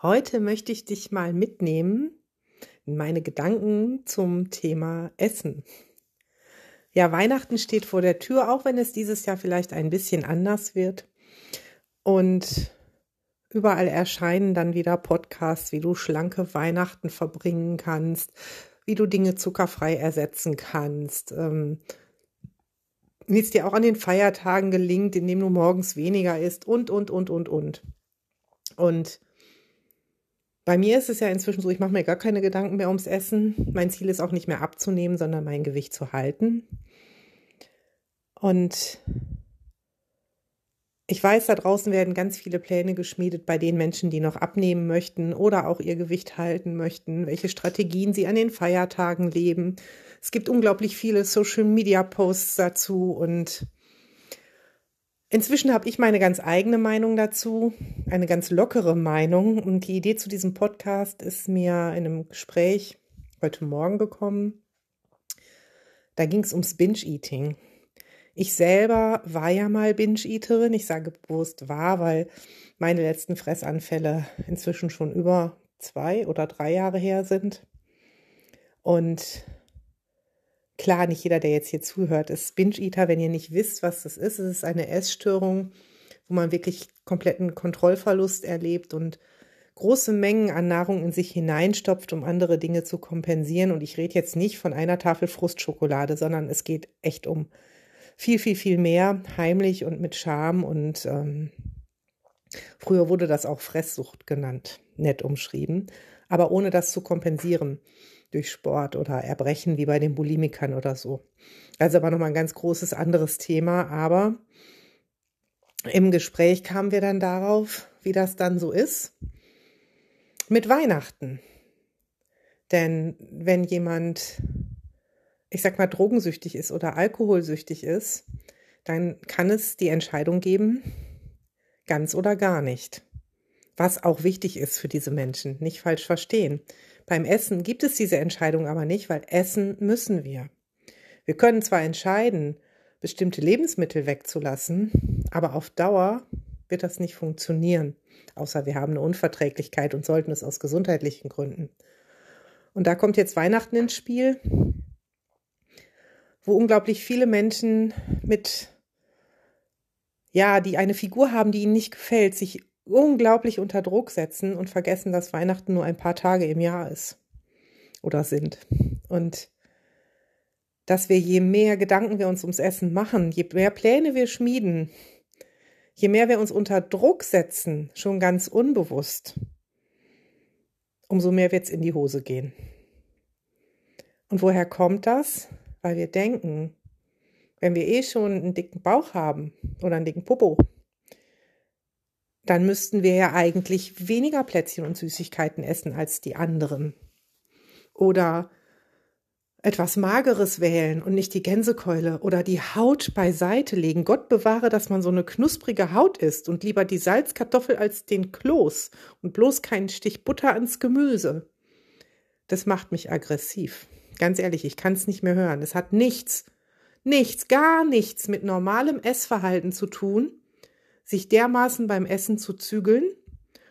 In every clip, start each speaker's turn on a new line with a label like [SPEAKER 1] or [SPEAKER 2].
[SPEAKER 1] Heute möchte ich dich mal mitnehmen in meine Gedanken zum Thema Essen. Ja, Weihnachten steht vor der Tür, auch wenn es dieses Jahr vielleicht ein bisschen anders wird. Und überall erscheinen dann wieder Podcasts, wie du schlanke Weihnachten verbringen kannst, wie du Dinge zuckerfrei ersetzen kannst, ähm, wie es dir auch an den Feiertagen gelingt, indem du morgens weniger isst und, und, und, und, und. Und bei mir ist es ja inzwischen so, ich mache mir gar keine Gedanken mehr ums Essen. Mein Ziel ist auch nicht mehr abzunehmen, sondern mein Gewicht zu halten. Und ich weiß, da draußen werden ganz viele Pläne geschmiedet bei den Menschen, die noch abnehmen möchten oder auch ihr Gewicht halten möchten, welche Strategien sie an den Feiertagen leben. Es gibt unglaublich viele Social-Media-Posts dazu und Inzwischen habe ich meine ganz eigene Meinung dazu, eine ganz lockere Meinung. Und die Idee zu diesem Podcast ist mir in einem Gespräch heute Morgen gekommen. Da ging es ums Binge-Eating. Ich selber war ja mal Binge-Eaterin. Ich sage bewusst war, weil meine letzten Fressanfälle inzwischen schon über zwei oder drei Jahre her sind. Und klar, nicht jeder, der jetzt hier zuhört, ist Binge-Eater. Wenn ihr nicht wisst, was das ist, es ist eine Essstörung, wo man wirklich kompletten Kontrollverlust erlebt und große Mengen an Nahrung in sich hineinstopft, um andere Dinge zu kompensieren. Und ich rede jetzt nicht von einer Tafel Frustschokolade, sondern es geht echt um viel, viel, viel mehr, heimlich und mit Scham. Und ähm, früher wurde das auch Fresssucht genannt, nett umschrieben, aber ohne das zu kompensieren durch Sport oder Erbrechen wie bei den Bulimikern oder so. Also aber nochmal ein ganz großes anderes Thema, aber im Gespräch kamen wir dann darauf, wie das dann so ist mit Weihnachten. Denn wenn jemand, ich sag mal, drogensüchtig ist oder alkoholsüchtig ist, dann kann es die Entscheidung geben, ganz oder gar nicht. Was auch wichtig ist für diese Menschen, nicht falsch verstehen. Beim Essen gibt es diese Entscheidung aber nicht, weil essen müssen wir. Wir können zwar entscheiden, bestimmte Lebensmittel wegzulassen, aber auf Dauer wird das nicht funktionieren, außer wir haben eine Unverträglichkeit und sollten es aus gesundheitlichen Gründen. Und da kommt jetzt Weihnachten ins Spiel, wo unglaublich viele Menschen mit, ja, die eine Figur haben, die ihnen nicht gefällt, sich unglaublich unter Druck setzen und vergessen, dass Weihnachten nur ein paar Tage im Jahr ist oder sind. Und dass wir je mehr Gedanken wir uns ums Essen machen, je mehr Pläne wir schmieden, je mehr wir uns unter Druck setzen, schon ganz unbewusst, umso mehr wird es in die Hose gehen. Und woher kommt das? Weil wir denken, wenn wir eh schon einen dicken Bauch haben oder einen dicken Popo, dann müssten wir ja eigentlich weniger Plätzchen und Süßigkeiten essen als die anderen. Oder etwas Mageres wählen und nicht die Gänsekeule oder die Haut beiseite legen. Gott bewahre, dass man so eine knusprige Haut isst und lieber die Salzkartoffel als den Kloß und bloß keinen Stich Butter ans Gemüse. Das macht mich aggressiv. Ganz ehrlich, ich kann es nicht mehr hören. Es hat nichts, nichts, gar nichts mit normalem Essverhalten zu tun, sich dermaßen beim Essen zu zügeln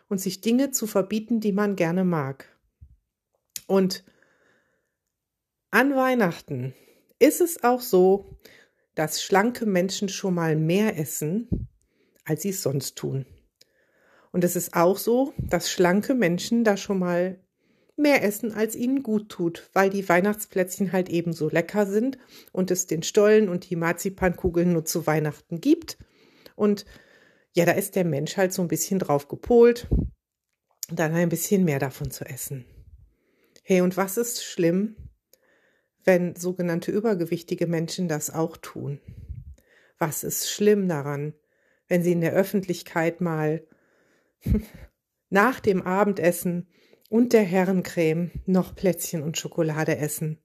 [SPEAKER 1] und sich Dinge zu verbieten, die man gerne mag. Und an Weihnachten ist es auch so, dass schlanke Menschen schon mal mehr essen, als sie es sonst tun. Und es ist auch so, dass schlanke Menschen da schon mal mehr essen, als ihnen gut tut, weil die Weihnachtsplätzchen halt ebenso lecker sind und es den Stollen und die Marzipankugeln nur zu Weihnachten gibt. Und ja, da ist der Mensch halt so ein bisschen drauf gepolt, dann ein bisschen mehr davon zu essen. Hey, und was ist schlimm, wenn sogenannte übergewichtige Menschen das auch tun? Was ist schlimm daran, wenn sie in der Öffentlichkeit mal nach dem Abendessen und der Herrencreme noch Plätzchen und Schokolade essen.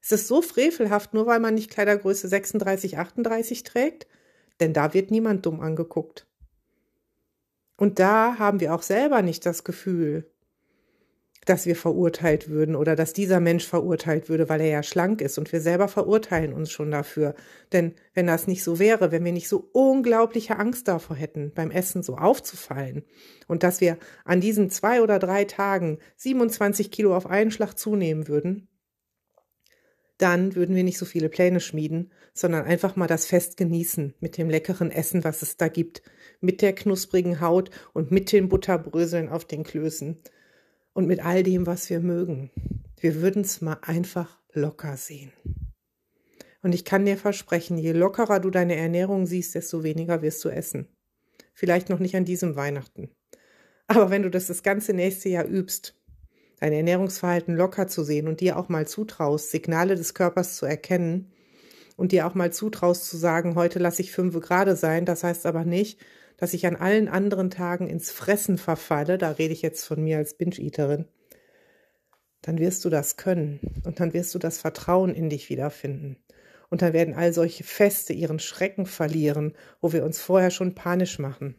[SPEAKER 1] Es ist so frevelhaft, nur weil man nicht Kleidergröße 36, 38 trägt, denn da wird niemand dumm angeguckt. Und da haben wir auch selber nicht das Gefühl, dass wir verurteilt würden oder dass dieser Mensch verurteilt würde, weil er ja schlank ist und wir selber verurteilen uns schon dafür. Denn wenn das nicht so wäre, wenn wir nicht so unglaubliche Angst davor hätten, beim Essen so aufzufallen und dass wir an diesen zwei oder drei Tagen 27 Kilo auf einen Schlag zunehmen würden, dann würden wir nicht so viele Pläne schmieden, sondern einfach mal das Fest genießen mit dem leckeren Essen, was es da gibt, mit der knusprigen Haut und mit den Butterbröseln auf den Klößen und mit all dem, was wir mögen. Wir würden es mal einfach locker sehen. Und ich kann dir versprechen, je lockerer du deine Ernährung siehst, desto weniger wirst du essen. Vielleicht noch nicht an diesem Weihnachten. Aber wenn du das das ganze nächste Jahr übst, dein Ernährungsverhalten locker zu sehen und dir auch mal zutraust, Signale des Körpers zu erkennen und dir auch mal zutraust zu sagen, heute lasse ich fünf gerade sein, das heißt aber nicht, dass ich an allen anderen Tagen ins Fressen verfalle, da rede ich jetzt von mir als Binge-Eaterin, dann wirst du das können und dann wirst du das Vertrauen in dich wiederfinden. Und dann werden all solche Feste ihren Schrecken verlieren, wo wir uns vorher schon panisch machen.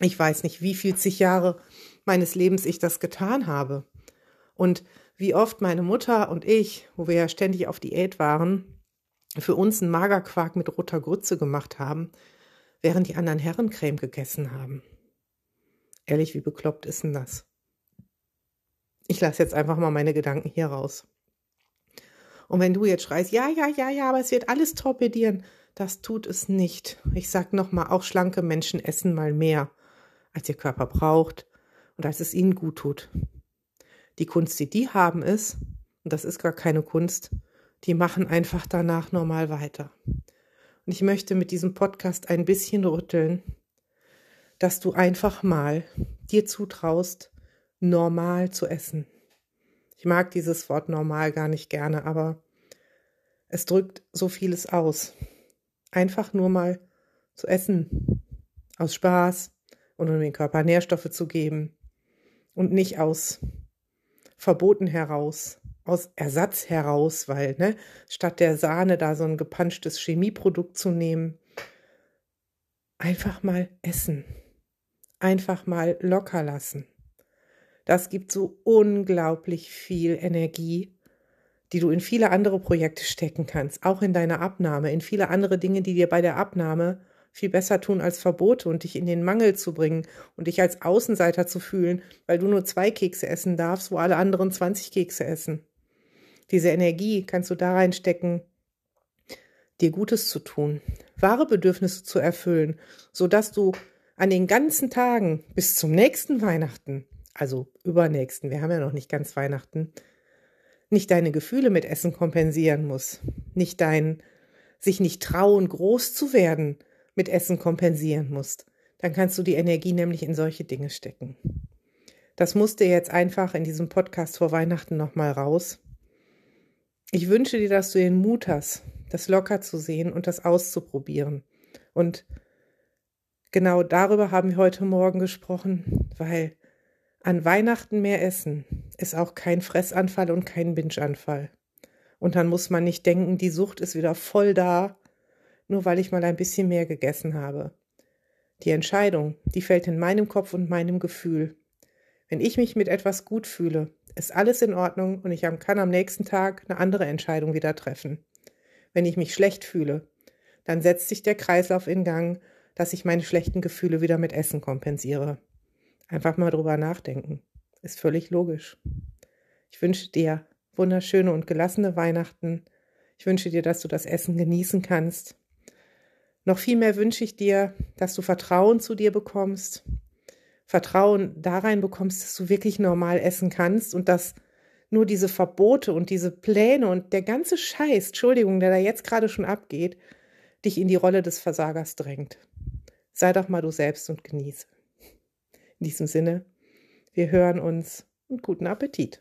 [SPEAKER 1] Ich weiß nicht, wie viel zig Jahre meines Lebens ich das getan habe. Und wie oft meine Mutter und ich, wo wir ja ständig auf Diät waren, für uns einen Magerquark mit roter Grütze gemacht haben, während die anderen Herrencreme gegessen haben. Ehrlich, wie bekloppt ist denn das? Ich lasse jetzt einfach mal meine Gedanken hier raus. Und wenn du jetzt schreist, ja, ja, ja, ja, aber es wird alles torpedieren, das tut es nicht. Ich sag nochmal, auch schlanke Menschen essen mal mehr, als ihr Körper braucht und als es ihnen gut tut. Die Kunst, die die haben, ist, und das ist gar keine Kunst, die machen einfach danach normal weiter. Und ich möchte mit diesem Podcast ein bisschen rütteln, dass du einfach mal dir zutraust, normal zu essen. Ich mag dieses Wort normal gar nicht gerne, aber es drückt so vieles aus. Einfach nur mal zu essen. Aus Spaß und um dem Körper Nährstoffe zu geben. Und nicht aus Verboten heraus, aus Ersatz heraus, weil ne, statt der Sahne da so ein gepanschtes Chemieprodukt zu nehmen, einfach mal essen, einfach mal locker lassen. Das gibt so unglaublich viel Energie, die du in viele andere Projekte stecken kannst, auch in deine Abnahme, in viele andere Dinge, die dir bei der Abnahme viel besser tun als Verbote und dich in den Mangel zu bringen und dich als Außenseiter zu fühlen, weil du nur zwei Kekse essen darfst, wo alle anderen 20 Kekse essen. Diese Energie kannst du da reinstecken, dir Gutes zu tun, wahre Bedürfnisse zu erfüllen, so dass du an den ganzen Tagen bis zum nächsten Weihnachten, also übernächsten, wir haben ja noch nicht ganz Weihnachten, nicht deine Gefühle mit Essen kompensieren muss, nicht dein sich nicht trauen, groß zu werden mit Essen kompensieren musst. Dann kannst du die Energie nämlich in solche Dinge stecken. Das musste jetzt einfach in diesem Podcast vor Weihnachten nochmal raus. Ich wünsche dir, dass du den Mut hast, das locker zu sehen und das auszuprobieren. Und genau darüber haben wir heute Morgen gesprochen, weil an Weihnachten mehr essen ist auch kein Fressanfall und kein Bingeanfall. Und dann muss man nicht denken, die Sucht ist wieder voll da, nur weil ich mal ein bisschen mehr gegessen habe. Die Entscheidung, die fällt in meinem Kopf und meinem Gefühl. Wenn ich mich mit etwas gut fühle, ist alles in Ordnung und ich kann am nächsten Tag eine andere Entscheidung wieder treffen. Wenn ich mich schlecht fühle, dann setzt sich der Kreislauf in Gang, dass ich meine schlechten Gefühle wieder mit Essen kompensiere. Einfach mal drüber nachdenken. Ist völlig logisch. Ich wünsche dir wunderschöne und gelassene Weihnachten. Ich wünsche dir, dass du das Essen genießen kannst. Noch viel mehr wünsche ich dir, dass du Vertrauen zu dir bekommst, Vertrauen da rein bekommst, dass du wirklich normal essen kannst und dass nur diese Verbote und diese Pläne und der ganze Scheiß, Entschuldigung, der da jetzt gerade schon abgeht, dich in die Rolle des Versagers drängt. Sei doch mal du selbst und genieße. In diesem Sinne, wir hören uns und guten Appetit.